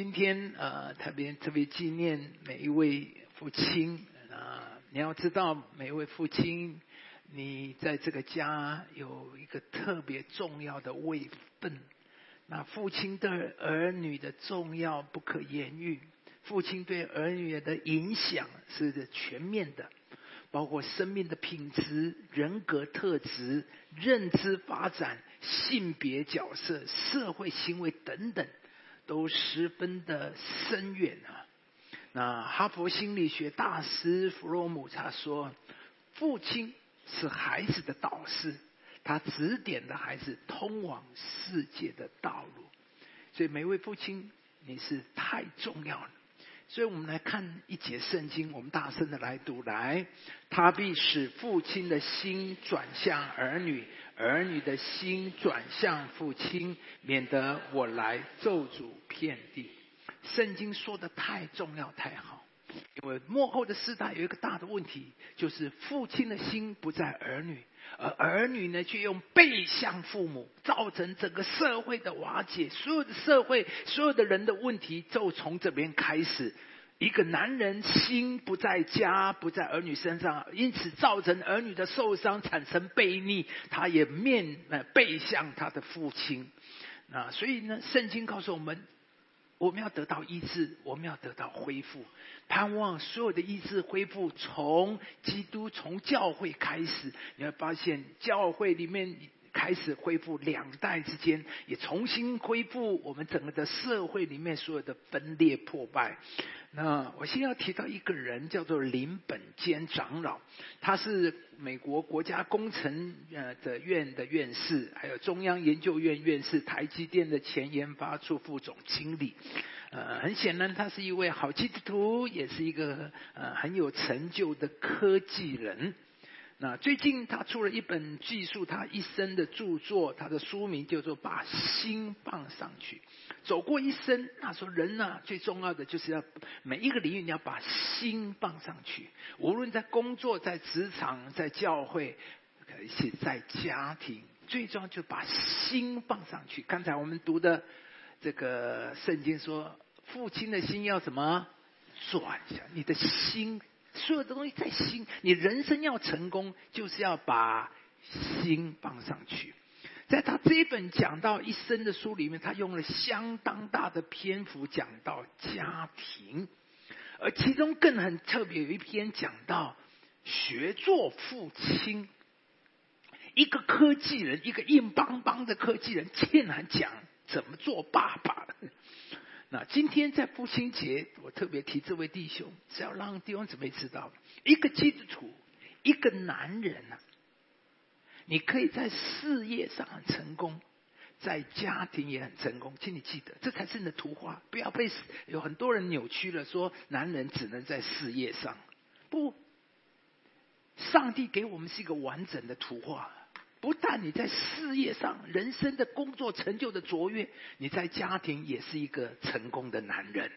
今天呃，特别特别纪念每一位父亲啊！你要知道，每一位父亲，你在这个家有一个特别重要的位分。那父亲对儿女的重要不可言喻，父亲对儿女的影响是全面的，包括生命的品质、人格特质、认知发展、性别角色、社会行为等等。都十分的深远啊！那哈佛心理学大师弗洛姆他说，父亲是孩子的导师，他指点的孩子通往世界的道路。所以每位父亲，你是太重要了。所以我们来看一节圣经，我们大声的来读来，他必使父亲的心转向儿女。儿女的心转向父亲，免得我来咒诅遍地。圣经说的太重要太好，因为幕后的时代有一个大的问题，就是父亲的心不在儿女，而儿女呢却用背向父母，造成整个社会的瓦解。所有的社会，所有的人的问题，就从这边开始。一个男人心不在家，不在儿女身上，因此造成儿女的受伤，产生悖逆，他也面呃背向他的父亲。啊，所以呢，圣经告诉我们，我们要得到医治，我们要得到恢复，盼望所有的医治恢复从基督从教会开始。你会发现，教会里面开始恢复两代之间，也重新恢复我们整个的社会里面所有的分裂破败。那我先要提到一个人，叫做林本坚长老，他是美国国家工程呃的院的院士，还有中央研究院院士，台积电的前研发处副总经理。呃，很显然，他是一位好基督徒，也是一个呃很有成就的科技人。那最近他出了一本记述他一生的著作，他的书名叫做《把心放上去》。走过一生，他说人呐，最重要的就是要每一个领域你要把心放上去，无论在工作、在职场、在教会，而且在家庭，最重要就把心放上去。刚才我们读的这个圣经说，父亲的心要什么转向你的心。所有的东西在心，你人生要成功，就是要把心放上去。在他这一本讲到一生的书里面，他用了相当大的篇幅讲到家庭，而其中更很特别，有一篇讲到学做父亲。一个科技人，一个硬邦邦的科技人，竟然讲怎么做爸爸。那今天在父亲节，我特别提这位弟兄，是要让弟兄姊妹知道，一个基督徒，一个男人啊，你可以在事业上很成功，在家庭也很成功，请你记得，这才是你的图画，不要被有很多人扭曲了，说男人只能在事业上，不，上帝给我们是一个完整的图画。不但你在事业上、人生的工作成就的卓越，你在家庭也是一个成功的男人。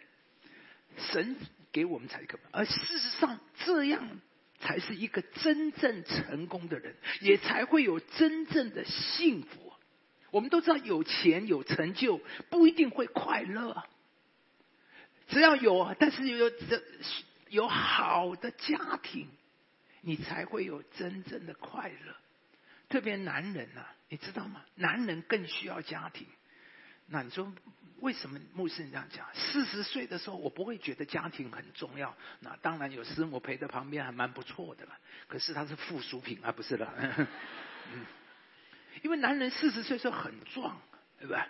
神给我们才可，而事实上这样才是一个真正成功的人，也才会有真正的幸福。我们都知道，有钱有成就不一定会快乐，只要有，但是有这有好的家庭，你才会有真正的快乐。特别男人呐，你知道吗？男人更需要家庭。那你说为什么牧师这样讲？四十岁的时候，我不会觉得家庭很重要。那当然有师母陪在旁边，还蛮不错的了。可是他是附属品啊，不是了。嗯，因为男人四十岁时候很壮，对不对？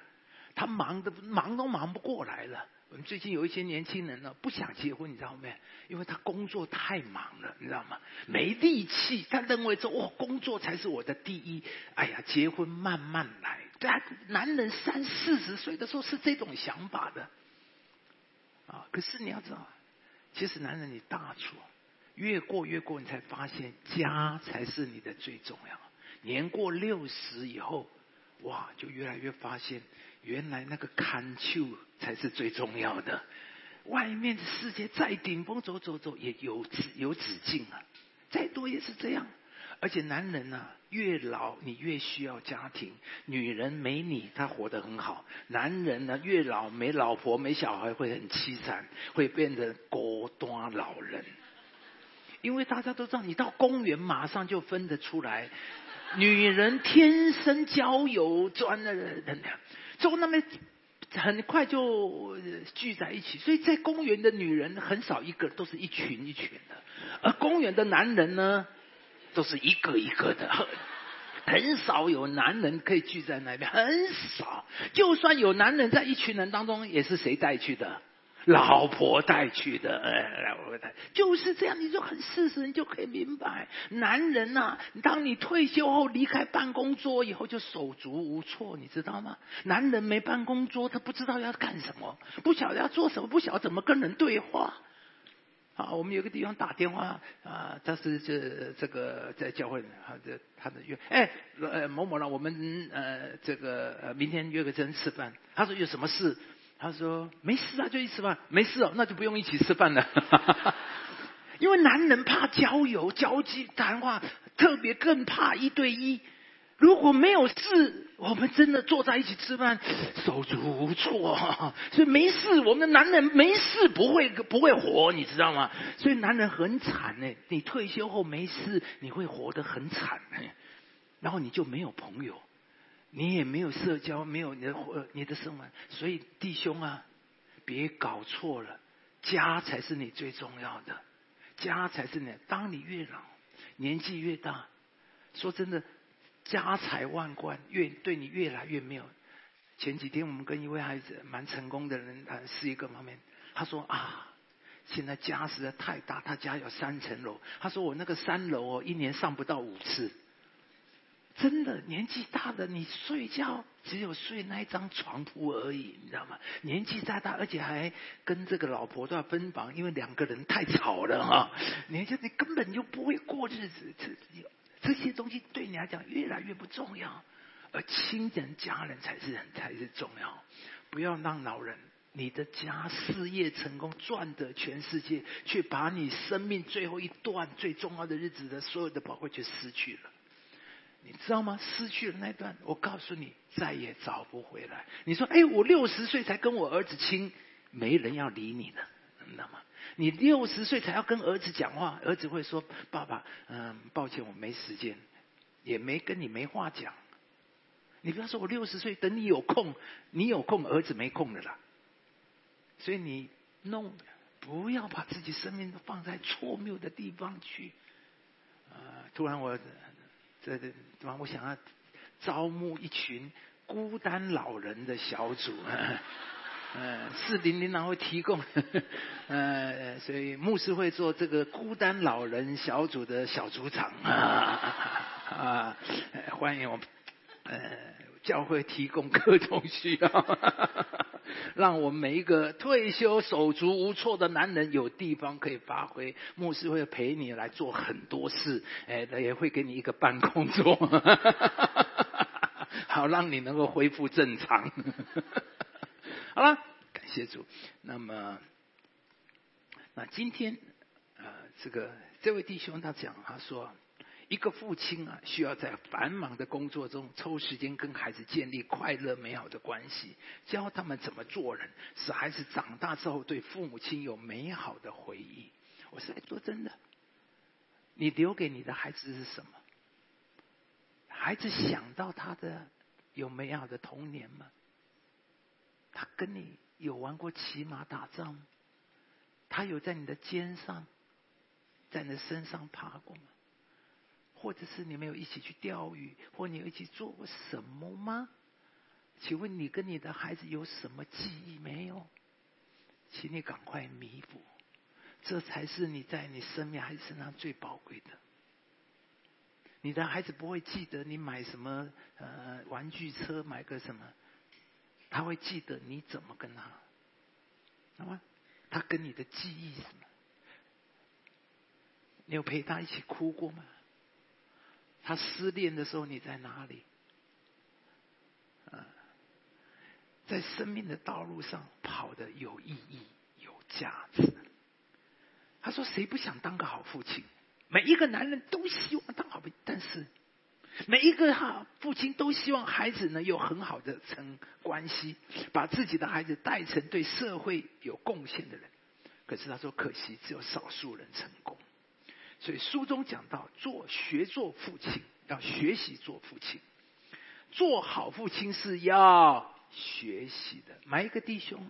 他忙的忙都忙不过来了。我们最近有一些年轻人呢，不想结婚，你知道没？因为他工作太忙了，你知道吗？没力气，他认为说，哇，工作才是我的第一。哎呀，结婚慢慢来。对啊，男人三四十岁的时候是这种想法的。啊，可是你要知道，其实男人你大错，越过越过，你才发现家才是你的最重要。年过六十以后，哇，就越来越发现。原来那个看秋才是最重要的，外面的世界再顶峰走走走也有止有止境啊，再多也是这样。而且男人呐，越老你越需要家庭。女人没你，她活得很好。男人呢，越老没老婆没小孩会很凄惨，会变成孤单老人。因为大家都知道，你到公园马上就分得出来，女人天生交友专的人，就那么很快就聚在一起。所以在公园的女人很少一个，都是一群一群的；而公园的男人呢，都是一个一个的，很少有男人可以聚在那边，很少。就算有男人在一群人当中，也是谁带去的？老婆带去的，哎，老婆带，就是这样，你就很事实，你就可以明白，男人呐，当你退休后离开办公桌以后，就手足无措，你知道吗？男人没办公桌，他不知道要干什么，不晓得要做什么，不晓得怎么跟人对话。啊，我们有个地方打电话啊，他是这这个在教会，他的他的约，哎，呃某某呢，我们呃这个呃明天约个人吃饭，他说有什么事？他说：“没事啊，就一起吃饭。没事哦，那就不用一起吃饭了。因为男人怕交友、交际、谈话，特别更怕一对一。如果没有事，我们真的坐在一起吃饭，手足无措。所以没事，我们的男人没事不会不会活，你知道吗？所以男人很惨呢。你退休后没事，你会活得很惨然后你就没有朋友。”你也没有社交，没有你的活，你的生活，所以弟兄啊，别搞错了，家才是你最重要的，家才是你。当你越老，年纪越大，说真的，家财万贯越对你越来越没有。前几天我们跟一位孩子蛮成功的人谈是一个方面，他说啊，现在家实在太大，他家有三层楼，他说我那个三楼哦，一年上不到五次。真的年纪大的，你睡觉只有睡那一张床铺而已，你知道吗？年纪再大，而且还跟这个老婆都要分房，因为两个人太吵了哈。你就你根本就不会过日子，这这些东西对你来讲越来越不重要，而亲人家人才是才是重要。不要让老人，你的家事业成功赚得全世界，却把你生命最后一段最重要的日子的所有的宝贵却失去了。你知道吗？失去了那段，我告诉你，再也找不回来。你说，哎，我六十岁才跟我儿子亲，没人要理你的，知道吗？你六十岁才要跟儿子讲话，儿子会说：“爸爸，嗯，抱歉，我没时间，也没跟你没话讲。”你不要说我六十岁，等你有空，你有空，儿子没空的啦。所以你弄，不要把自己生命放在错谬的地方去。啊，突然我。这，对？我想要招募一群孤单老人的小组，嗯，四零零然后提供，呃，所以牧师会做这个孤单老人小组的小组长啊啊，欢迎我们，呃，教会提供各种需要。让我们每一个退休手足无措的男人有地方可以发挥，牧师会陪你来做很多事，哎，也会给你一个办公桌，好让你能够恢复正常。好了，感谢主。那么，那今天啊，这个这位弟兄他讲，他说。一个父亲啊，需要在繁忙的工作中抽时间跟孩子建立快乐美好的关系，教他们怎么做人，使孩子长大之后对父母亲有美好的回忆。我是在说真的，你留给你的孩子是什么？孩子想到他的有美好的童年吗？他跟你有玩过骑马打仗吗？他有在你的肩上，在你的身上爬过吗？或者是你们有一起去钓鱼，或你有一起做过什么吗？请问你跟你的孩子有什么记忆没有？请你赶快弥补，这才是你在你生命孩子身上最宝贵的。你的孩子不会记得你买什么呃玩具车，买个什么，他会记得你怎么跟他，好吗？他跟你的记忆什么？你有陪他一起哭过吗？他失恋的时候，你在哪里？啊，在生命的道路上跑的有意义、有价值。他说：“谁不想当个好父亲？每一个男人都希望当好父亲，但是每一个哈父亲都希望孩子呢有很好的成关系，把自己的孩子带成对社会有贡献的人。可是他说，可惜只有少数人成功。所以书中讲到，做学做父亲，要学习做父亲。做好父亲是要学习的。每一个弟兄，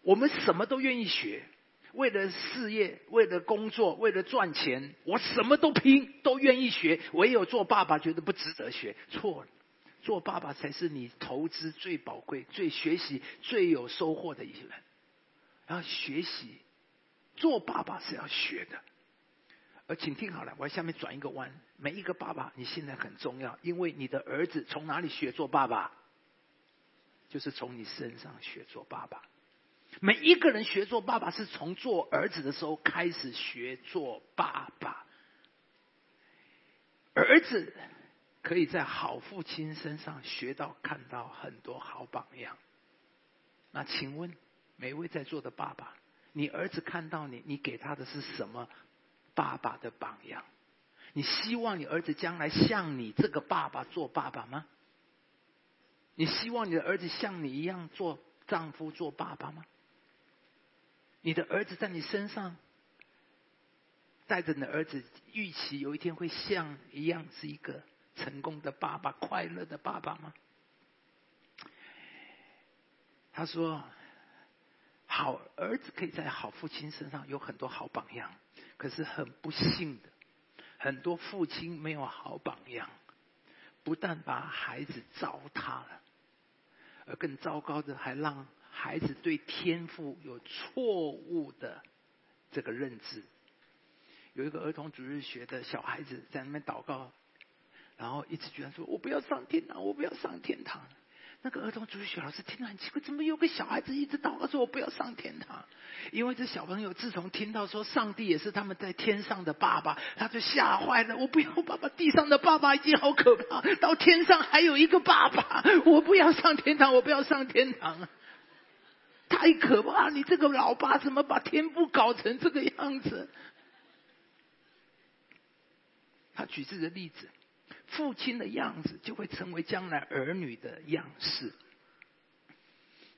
我们什么都愿意学，为了事业，为了工作，为了赚钱，我什么都拼，都愿意学。唯有做爸爸，觉得不值得学。错了，做爸爸才是你投资最宝贵、最学习、最有收获的一人。要学习，做爸爸是要学的。而请听好了，我下面转一个弯。每一个爸爸，你现在很重要，因为你的儿子从哪里学做爸爸？就是从你身上学做爸爸。每一个人学做爸爸，是从做儿子的时候开始学做爸爸。儿子可以在好父亲身上学到、看到很多好榜样。那请问，每位在座的爸爸，你儿子看到你，你给他的是什么？爸爸的榜样，你希望你儿子将来像你这个爸爸做爸爸吗？你希望你的儿子像你一样做丈夫、做爸爸吗？你的儿子在你身上带着你的儿子，预期有一天会像一样是一个成功的爸爸、快乐的爸爸吗？他说：“好儿子可以在好父亲身上有很多好榜样。”可是很不幸的，很多父亲没有好榜样，不但把孩子糟蹋了，而更糟糕的，还让孩子对天赋有错误的这个认知。有一个儿童主日学的小孩子在那边祷告，然后一直觉得说：“我不要上天堂，我不要上天堂。”那个儿童主学老师听了很奇怪，怎么有个小孩子一直祷告说：“我不要上天堂。”因为这小朋友自从听到说上帝也是他们在天上的爸爸，他就吓坏了。我不要爸爸，地上的爸爸已经好可怕，到天上还有一个爸爸，我不要上天堂，我不要上天堂，太可怕！你这个老爸怎么把天父搞成这个样子？他举这个例子。父亲的样子就会成为将来儿女的样式。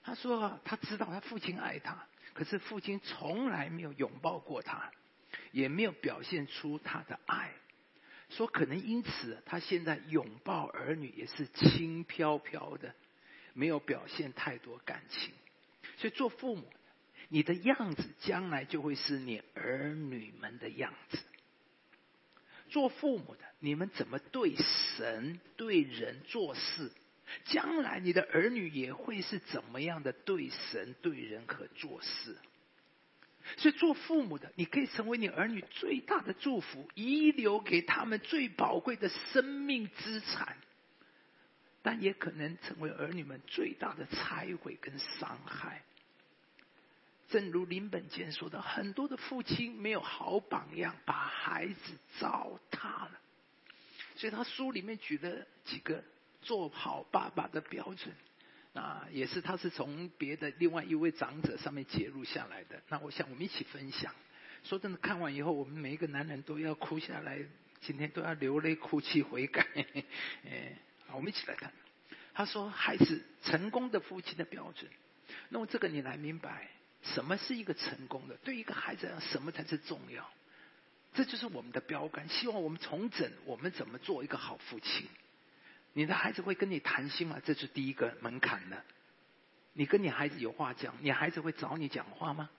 他说：“他知道他父亲爱他，可是父亲从来没有拥抱过他，也没有表现出他的爱。说可能因此，他现在拥抱儿女也是轻飘飘的，没有表现太多感情。所以做父母，你的样子将来就会是你儿女们的样子。”做父母的，你们怎么对神、对人做事？将来你的儿女也会是怎么样的对神、对人和做事？所以做父母的，你可以成为你儿女最大的祝福，遗留给他们最宝贵的生命资产，但也可能成为儿女们最大的拆毁跟伤害。正如林本坚说的，很多的父亲没有好榜样，把孩子糟蹋了。所以他书里面举了几个做好爸爸的标准，啊，也是他是从别的另外一位长者上面揭录下来的。那我想我们一起分享。说真的，看完以后，我们每一个男人都要哭下来，今天都要流泪哭泣悔改。哎，好，我们一起来看。他说，孩子成功的父亲的标准，那么这个你来明白。什么是一个成功的？对一个孩子来讲，什么才是重要？这就是我们的标杆。希望我们重整我们怎么做一个好父亲。你的孩子会跟你谈心吗？这是第一个门槛的。你跟你孩子有话讲，你孩子会找你讲话吗？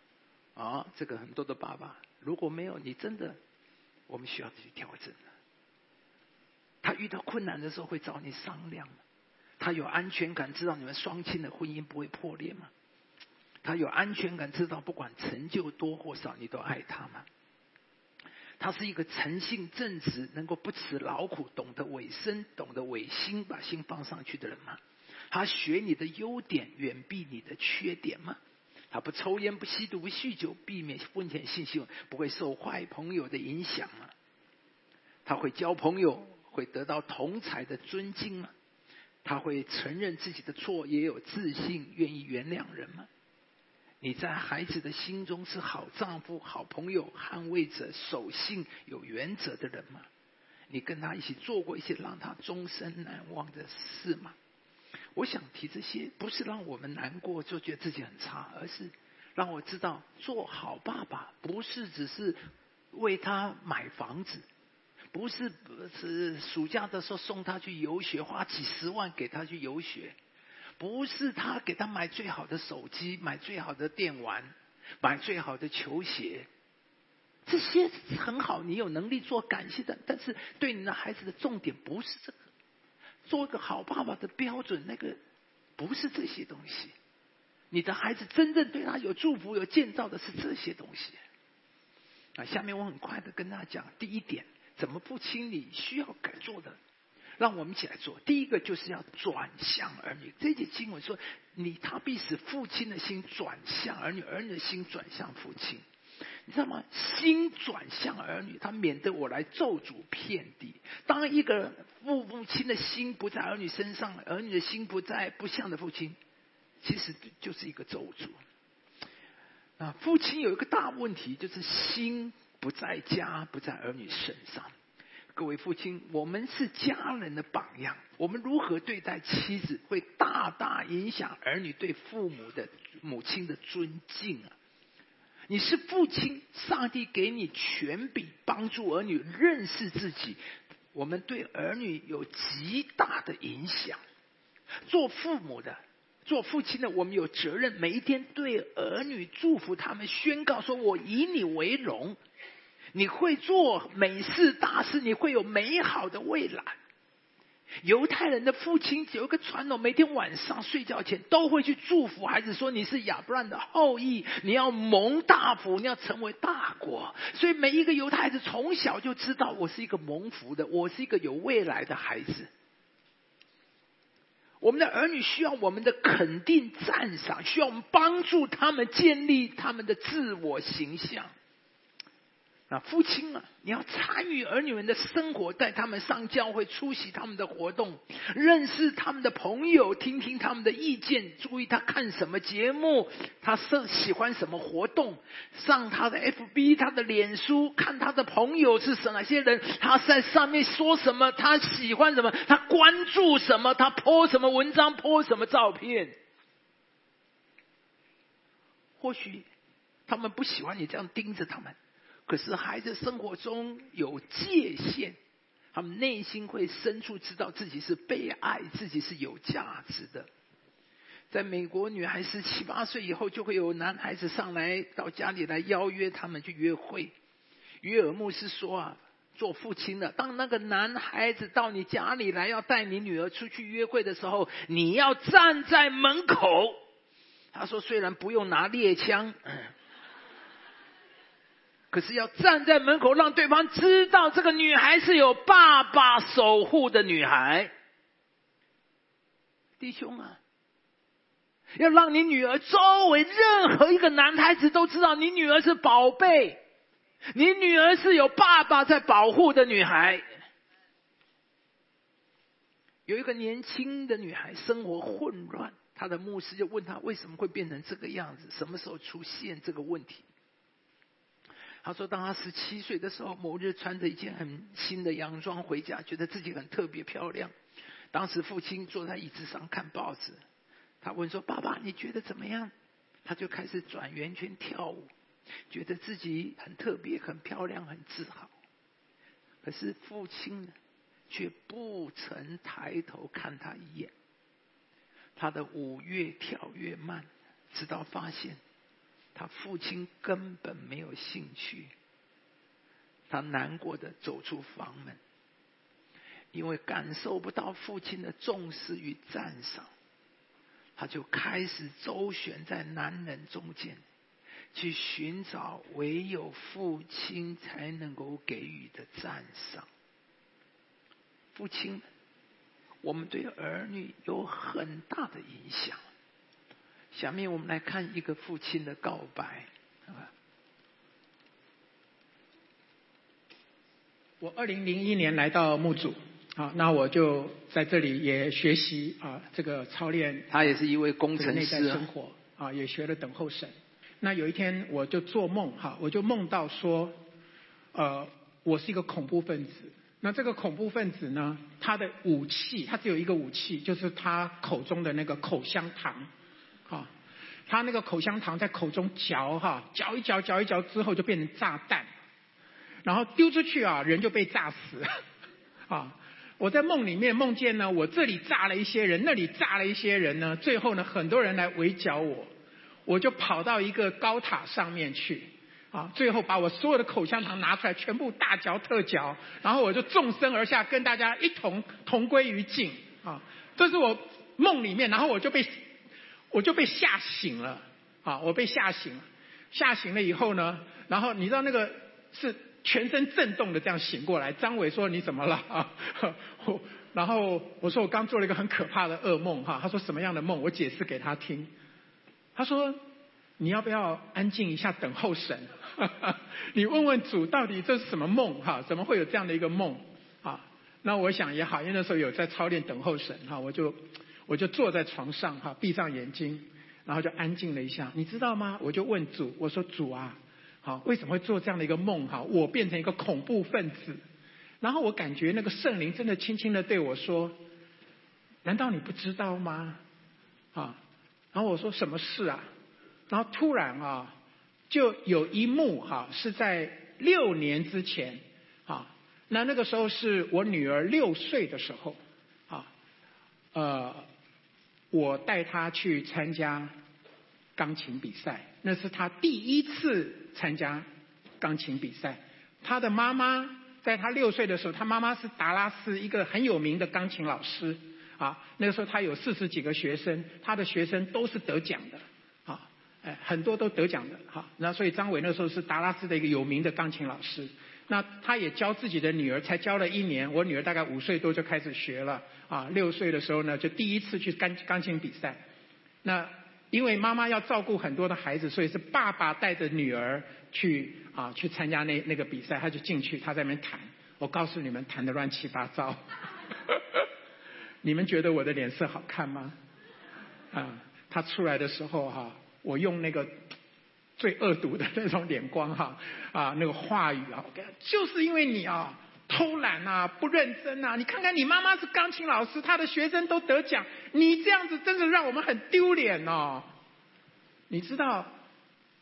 啊，这个很多的爸爸，如果没有，你真的，我们需要去调整他遇到困难的时候会找你商量吗？他有安全感，知道你们双亲的婚姻不会破裂吗？他有安全感，知道不管成就多或少，你都爱他吗？他是一个诚信正直、能够不辞劳苦、懂得委身、懂得违心、把心放上去的人吗？他学你的优点，远避你的缺点吗？他不抽烟、不吸毒、不酗酒，避免风险信息，不会受坏朋友的影响吗？他会交朋友，会得到同才的尊敬吗？他会承认自己的错，也有自信，愿意原谅人吗？你在孩子的心中是好丈夫、好朋友、捍卫者、守信、有原则的人吗？你跟他一起做过一些让他终身难忘的事吗？我想提这些，不是让我们难过就觉得自己很差，而是让我知道做好爸爸不是只是为他买房子，不是不是暑假的时候送他去游学，花几十万给他去游学。不是他给他买最好的手机，买最好的电玩，买最好的球鞋，这些很好，你有能力做感谢的。但是对你的孩子的重点不是这个，做个好爸爸的标准，那个不是这些东西。你的孩子真正对他有祝福、有建造的是这些东西。啊，下面我很快的跟大家讲，第一点，怎么不清理需要改做的。让我们一起来做。第一个就是要转向儿女。这节经文说：“你他必使父亲的心转向儿女，儿女的心转向父亲。”你知道吗？心转向儿女，他免得我来咒诅遍地。当一个父母亲的心不在儿女身上，儿女的心不在不向的父亲，其实就是一个咒诅。啊，父亲有一个大问题，就是心不在家，不在儿女身上。各位父亲，我们是家人的榜样。我们如何对待妻子，会大大影响儿女对父母的母亲的尊敬啊！你是父亲，上帝给你权柄，帮助儿女认识自己。我们对儿女有极大的影响。做父母的，做父亲的，我们有责任每一天对儿女祝福他们，宣告说：“我以你为荣。”你会做美事大事，你会有美好的未来。犹太人的父亲有一个传统，每天晚上睡觉前都会去祝福孩子，说：“你是亚伯兰的后裔，你要蒙大福，你要成为大国。”所以每一个犹太孩子从小就知道，我是一个蒙福的，我是一个有未来的孩子。我们的儿女需要我们的肯定赞赏，需要我们帮助他们建立他们的自我形象。啊，父亲啊，你要参与儿女们的生活，带他们上教会，出席他们的活动，认识他们的朋友，听听他们的意见，注意他看什么节目，他是喜欢什么活动，上他的 FB，他的脸书，看他的朋友是哪些人，他在上面说什么，他喜欢什么，他关注什么，他 po 什么文章，po 什么照片。或许他们不喜欢你这样盯着他们。可是孩子生活中有界限，他们内心会深处知道自己是被爱，自己是有价值的。在美国，女孩十七八岁以后，就会有男孩子上来到家里来邀约他们去约会。约尔牧师说啊，做父亲的，当那个男孩子到你家里来要带你女儿出去约会的时候，你要站在门口。他说，虽然不用拿猎枪。可是要站在门口，让对方知道这个女孩是有爸爸守护的女孩。弟兄啊，要让你女儿周围任何一个男孩子都知道，你女儿是宝贝，你女儿是有爸爸在保护的女孩。有一个年轻的女孩，生活混乱，她的牧师就问她为什么会变成这个样子，什么时候出现这个问题？他说：“当他十七岁的时候，某日穿着一件很新的洋装回家，觉得自己很特别漂亮。当时父亲坐在椅子上看报纸，他问说：‘爸爸，你觉得怎么样？’他就开始转圆圈跳舞，觉得自己很特别、很漂亮、很自豪。可是父亲呢，却不曾抬头看他一眼。他的舞越跳越慢，直到发现。”他父亲根本没有兴趣，他难过的走出房门，因为感受不到父亲的重视与赞赏，他就开始周旋在男人中间，去寻找唯有父亲才能够给予的赞赏。父亲，我们对儿女有很大的影响。下面我们来看一个父亲的告白，我二零零一年来到木祖，啊，那我就在这里也学习啊，这个操练。他也是一位工程师。生活啊，也学了等候神那有一天我就做梦哈，我就梦到说，呃，我是一个恐怖分子。那这个恐怖分子呢，他的武器，他只有一个武器，就是他口中的那个口香糖，哈，他那个口香糖在口中嚼哈，嚼一嚼，嚼一嚼之后就变成炸弹，然后丢出去啊，人就被炸死，啊。我在梦里面梦见呢，我这里炸了一些人，那里炸了一些人呢，最后呢，很多人来围剿我，我就跑到一个高塔上面去，啊，最后把我所有的口香糖拿出来，全部大嚼特嚼，然后我就纵身而下，跟大家一同同归于尽，啊，这是我梦里面，然后我就被我就被吓醒了，啊，我被吓醒了，吓醒了以后呢，然后你知道那个是。全身震动的这样醒过来，张伟说你怎么了 啊？然后我说我刚做了一个很可怕的噩梦哈。他说什么样的梦？我解释给他听。他说你要不要安静一下等候神？你问问主到底这是什么梦哈？怎么会有这样的一个梦啊？那我想也好，因为那时候有在操练等候神哈，我就我就坐在床上哈，闭上眼睛，然后就安静了一下。你知道吗？我就问主，我说主啊。好，为什么会做这样的一个梦？哈，我变成一个恐怖分子，然后我感觉那个圣灵真的轻轻的对我说：“难道你不知道吗？”啊，然后我说：“什么事啊？”然后突然啊，就有一幕哈，是在六年之前啊，那那个时候是我女儿六岁的时候啊，呃，我带她去参加钢琴比赛。那是他第一次参加钢琴比赛。他的妈妈在他六岁的时候，他妈妈是达拉斯一个很有名的钢琴老师啊。那个时候他有四十几个学生，他的学生都是得奖的啊，哎，很多都得奖的哈。那所以张伟那时候是达拉斯的一个有名的钢琴老师。那他也教自己的女儿，才教了一年。我女儿大概五岁多就开始学了啊，六岁的时候呢就第一次去钢钢琴比赛。那因为妈妈要照顾很多的孩子，所以是爸爸带着女儿去啊去参加那那个比赛，他就进去，他在那边弹。我告诉你们，弹的乱七八糟。你们觉得我的脸色好看吗？啊，他出来的时候哈，我用那个最恶毒的那种眼光哈啊那个话语啊，就是因为你啊。偷懒啊，不认真啊！你看看你妈妈是钢琴老师，她的学生都得奖，你这样子真的让我们很丢脸哦。你知道，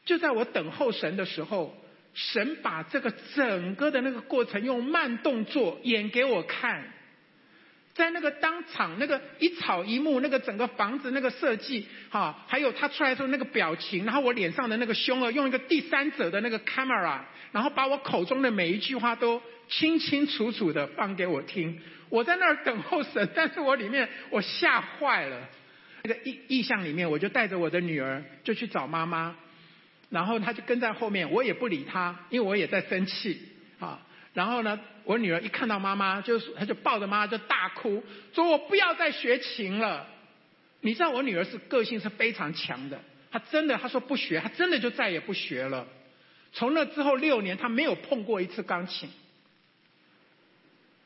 就在我等候神的时候，神把这个整个的那个过程用慢动作演给我看。在那个当场，那个一草一木，那个整个房子那个设计，哈，还有他出来时候那个表情，然后我脸上的那个凶恶，用一个第三者的那个 camera，然后把我口中的每一句话都清清楚楚的放给我听。我在那儿等候神，但是我里面我吓坏了。那个意意象里面，我就带着我的女儿就去找妈妈，然后她就跟在后面，我也不理她，因为我也在生气，啊。然后呢，我女儿一看到妈妈，就她就抱着妈妈就大哭，说我不要再学琴了。你知道我女儿是个性是非常强的，她真的她说不学，她真的就再也不学了。从那之后六年，她没有碰过一次钢琴，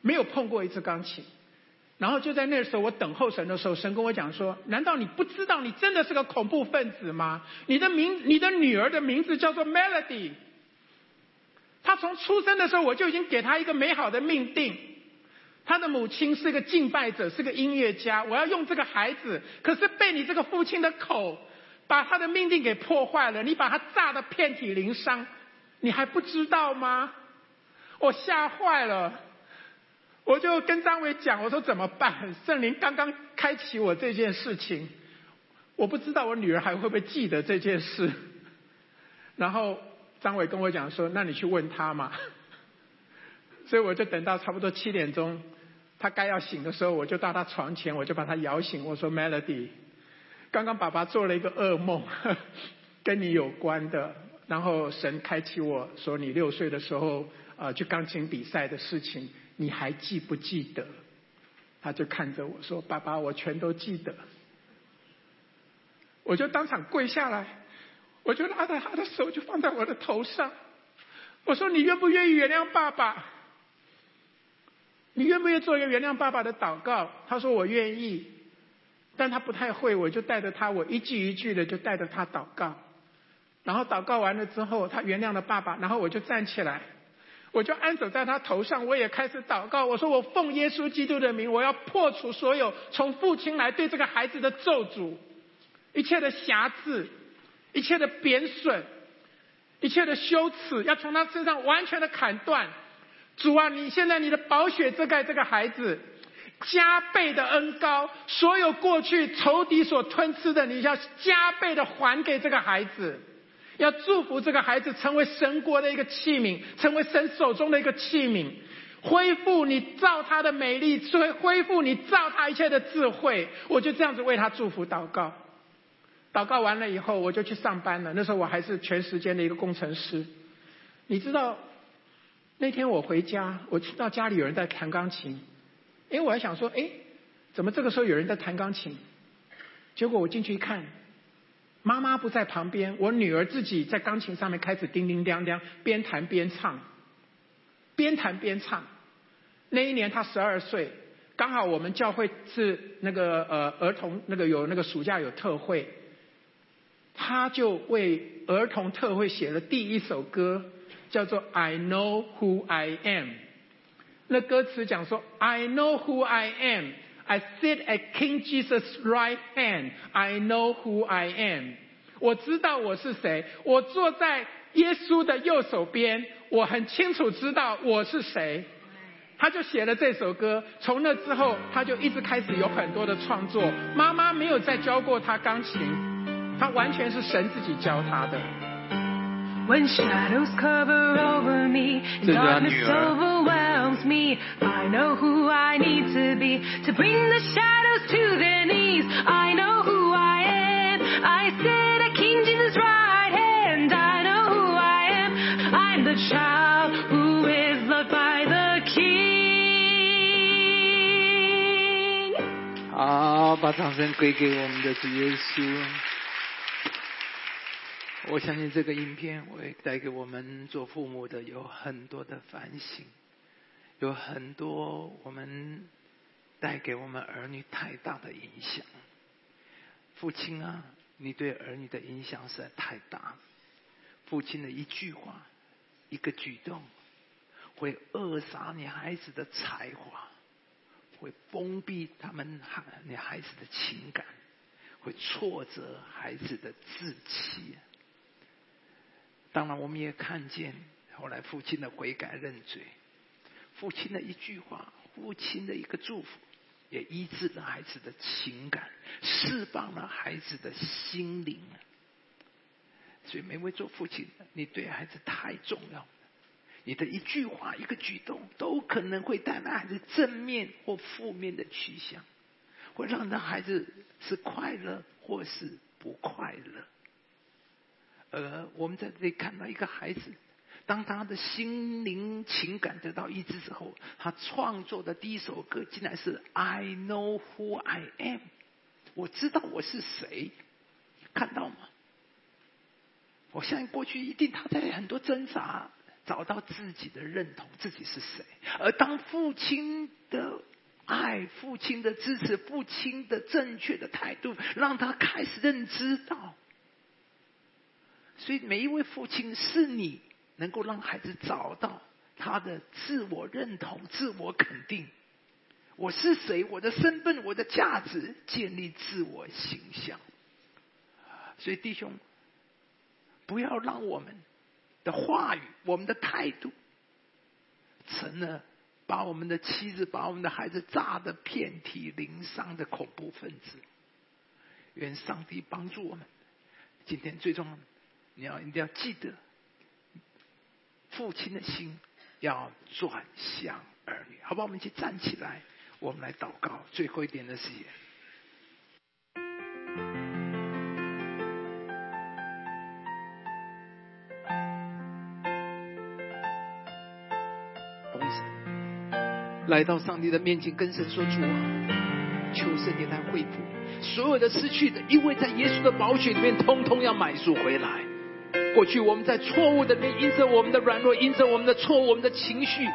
没有碰过一次钢琴。然后就在那时候，我等候神的时候，神跟我讲说：难道你不知道你真的是个恐怖分子吗？你的名，你的女儿的名字叫做 Melody。他从出生的时候，我就已经给他一个美好的命定。他的母亲是个敬拜者，是个音乐家。我要用这个孩子，可是被你这个父亲的口把他的命定给破坏了。你把他炸得遍体鳞伤，你还不知道吗？我吓坏了，我就跟张伟讲，我说怎么办？圣灵刚刚开启我这件事情，我不知道我女儿还会不会记得这件事。然后。张伟跟我讲说：“那你去问他嘛。”所以我就等到差不多七点钟，他该要醒的时候，我就到他床前，我就把他摇醒。我说：“Melody，刚刚爸爸做了一个噩梦，跟你有关的。然后神开启我说你六岁的时候啊去钢琴比赛的事情，你还记不记得？”他就看着我说：“爸爸，我全都记得。”我就当场跪下来。我就拉着他的手，就放在我的头上。我说：“你愿不愿意原谅爸爸？你愿不愿意做一个原谅爸爸的祷告？”他说：“我愿意。”但他不太会，我就带着他，我一句一句的就带着他祷告。然后祷告完了之后，他原谅了爸爸，然后我就站起来，我就安走在他头上，我也开始祷告。我说：“我奉耶稣基督的名，我要破除所有从父亲来对这个孩子的咒诅，一切的瑕疵，一切的贬损，一切的羞耻，要从他身上完全的砍断。主啊，你现在你的宝血遮盖这个孩子。”加倍的恩高，所有过去仇敌所吞吃的，你要加倍的还给这个孩子，要祝福这个孩子成为神国的一个器皿，成为神手中的一个器皿，恢复你造他的美丽，恢恢复你造他一切的智慧。我就这样子为他祝福祷告，祷告完了以后，我就去上班了。那时候我还是全时间的一个工程师。你知道，那天我回家，我听到家里有人在弹钢琴。因为我还想说，哎，怎么这个时候有人在弹钢琴？结果我进去一看，妈妈不在旁边，我女儿自己在钢琴上面开始叮叮当当，边弹边唱，边弹边唱。那一年她十二岁，刚好我们教会是那个呃儿童那个有那个暑假有特会，他就为儿童特会写了第一首歌，叫做《I Know Who I Am》。那歌词讲说：“I know who I am. I sit at King Jesus' right hand. I know who I am. 我知道我是谁。我坐在耶稣的右手边。我很清楚知道我是谁。”他就写了这首歌。从那之后，他就一直开始有很多的创作。妈妈没有再教过他钢琴，他完全是神自己教他的。When shadows cover over me and darkness overwhelms me, I know who I need to be to bring the shadows to their knees. I know who I am. I sit at King Jesus' right hand. I know who I am. I'm the child who is loved by the King. 好，把掌声归给我们的主耶稣。 我相信这个影片会带给我们做父母的有很多的反省，有很多我们带给我们儿女太大的影响。父亲啊，你对儿女的影响实在太大。父亲的一句话、一个举动，会扼杀你孩子的才华，会封闭他们孩你孩子的情感，会挫折孩子的志气。当然，我们也看见后来父亲的悔改认罪，父亲的一句话，父亲的一个祝福，也医治了孩子的情感，释放了孩子的心灵。所以，每位做父亲的，你对孩子太重要了。你的一句话、一个举动，都可能会带来孩子正面或负面的趋向，会让的孩子是快乐或是不快乐。呃我们在这里看到一个孩子，当他的心灵情感得到医治之后，他创作的第一首歌竟然是 "I know who I am"，我知道我是谁，看到吗？我相信过去一定他在很多挣扎，找到自己的认同，自己是谁。而当父亲的爱、父亲的支持、父亲的正确的态度，让他开始认知到。所以，每一位父亲是你能够让孩子找到他的自我认同、自我肯定。我是谁？我的身份、我的价值，建立自我形象。所以，弟兄，不要让我们的话语、我们的态度，成了把我们的妻子、把我们的孩子炸得遍体鳞伤的恐怖分子。愿上帝帮助我们。今天最重要。你要一定要记得，父亲的心要转向儿女，好不好？我们一起站起来，我们来祷告。最后一点的是，来到上帝的面前，跟神说主啊，求神你来惠普所有的失去的，因为在耶稣的宝血里面，通通要买赎回来。过去我们在错误的里面，因着我们的软弱，因着我们的错误，我们的情绪，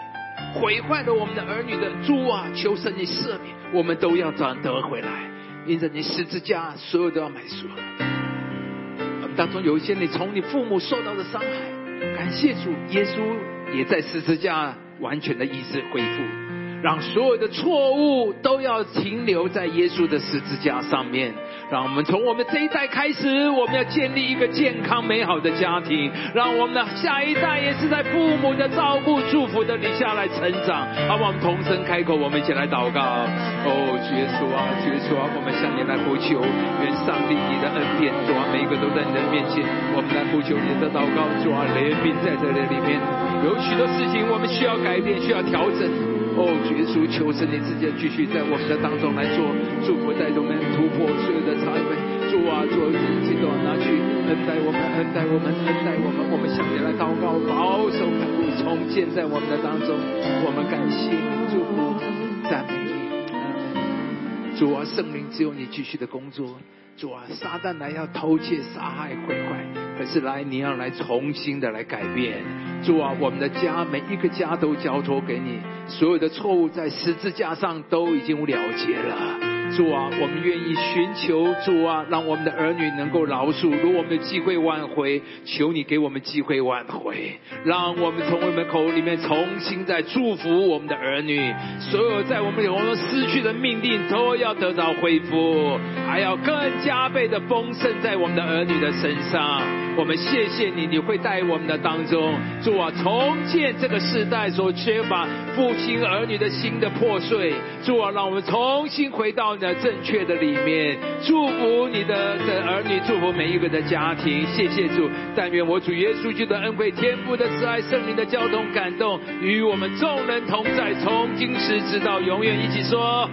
毁坏了我们的儿女的主啊！求神你赦免，我们都要转得回来。因着你十字架，所有都要买赎。我们当中有一些你从你父母受到的伤害，感谢主，耶稣也在十字架完全的医治恢复。让所有的错误都要停留在耶稣的十字架上面。让我们从我们这一代开始，我们要建立一个健康美好的家庭。让我们的下一代也是在父母的照顾、祝福的底下来成长。好，我们同声开口，我们一起来祷告。哦，耶稣啊，耶稣啊，我们向你来呼求，愿上帝你的恩典，主啊，每一个都在你的面前。我们来呼求你的祷告，主啊，怜悯在这里里面，有许多事情我们需要改变，需要调整。哦，绝处求生你直接继续在我们的当中来做祝福，带动我们突破所有的差异。主啊，主啊，这都要拿去恩待我们，恩待我们，恩待我们。我们向你来祷告，保守看顾，重建在我们的当中。我们感谢祝福赞美。主啊，圣灵只有你继续的工作。主啊，撒旦来要偷窃、杀害、毁坏，可是来你要来重新的来改变。主啊，我们的家每一个家都交托给你，所有的错误在十字架上都已经了结了。主啊，我们愿意寻求主啊，让我们的儿女能够饶恕。如果我们的机会挽回，求你给我们机会挽回，让我们从我们口里面重新再祝福我们的儿女。所有在我们我们失去的命令都要得到恢复，还要更加倍的丰盛在我们的儿女的身上。我们谢谢你，你会在我们的当中，主啊，重建这个世代所缺乏父亲儿女的心的破碎。主啊，让我们重新回到你的。正确的里面，祝福你的的儿女，祝福每一个的家庭。谢谢主，但愿我主耶稣基督的恩惠、天父的慈爱、圣灵的交通感动，与我们众人同在，从今时直到永远。一起说。